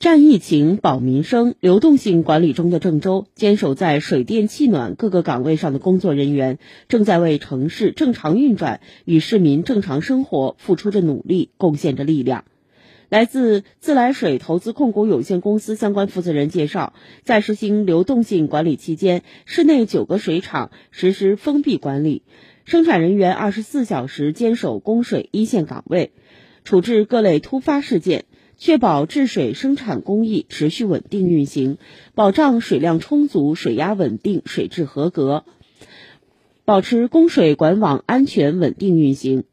战疫情、保民生、流动性管理中的郑州，坚守在水电气暖各个岗位上的工作人员，正在为城市正常运转与市民正常生活付出着努力，贡献着力量。来自自来水投资控股有限公司相关负责人介绍，在实行流动性管理期间，市内九个水厂实施封闭管理，生产人员二十四小时坚守供水一线岗位，处置各类突发事件。确保治水生产工艺持续稳定运行，保障水量充足、水压稳定、水质合格，保持供水管网安全稳定运行。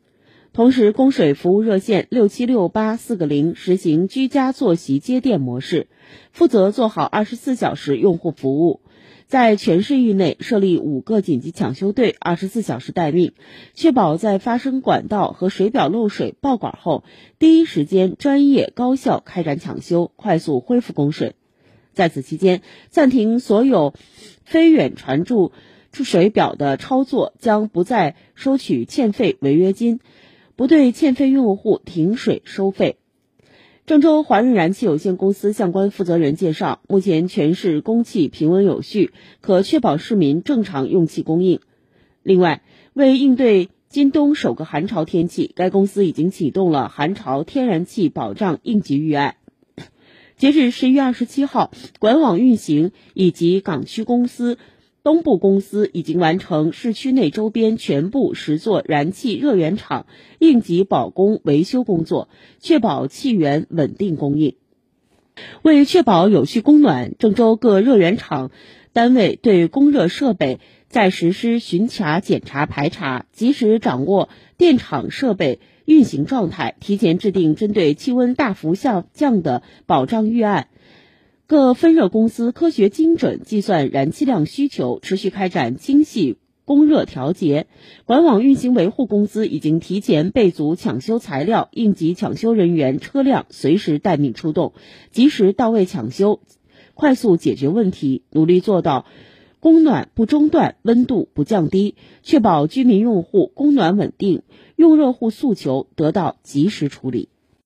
同时，供水服务热线六七六八四个零实行居家坐席接电模式，负责做好二十四小时用户服务。在全市域内设立五个紧急抢修队，二十四小时待命，确保在发生管道和水表漏水爆管后，第一时间专业高效开展抢修，快速恢复供水。在此期间，暂停所有非远传注注水表的操作，将不再收取欠费违约金，不对欠费用户停水收费。郑州华润燃气有限公司相关负责人介绍，目前全市供气平稳有序，可确保市民正常用气供应。另外，为应对今冬首个寒潮天气，该公司已经启动了寒潮天然气保障应急预案。截至十一月二十七号，管网运行以及港区公司。东部公司已经完成市区内周边全部十座燃气热源厂应急保供维修工作，确保气源稳定供应。为确保有序供暖，郑州各热源厂单位对供热设备在实施巡查、检查、排查，及时掌握电厂设备运行状态，提前制定针对气温大幅下降的保障预案。各分热公司科学精准计算燃气量需求，持续开展精细供热调节。管网运行维护公司已经提前备足抢修材料，应急抢修人员、车辆随时待命出动，及时到位抢修，快速解决问题，努力做到供暖不中断、温度不降低，确保居民用户供暖稳定、用热户诉求得到及时处理。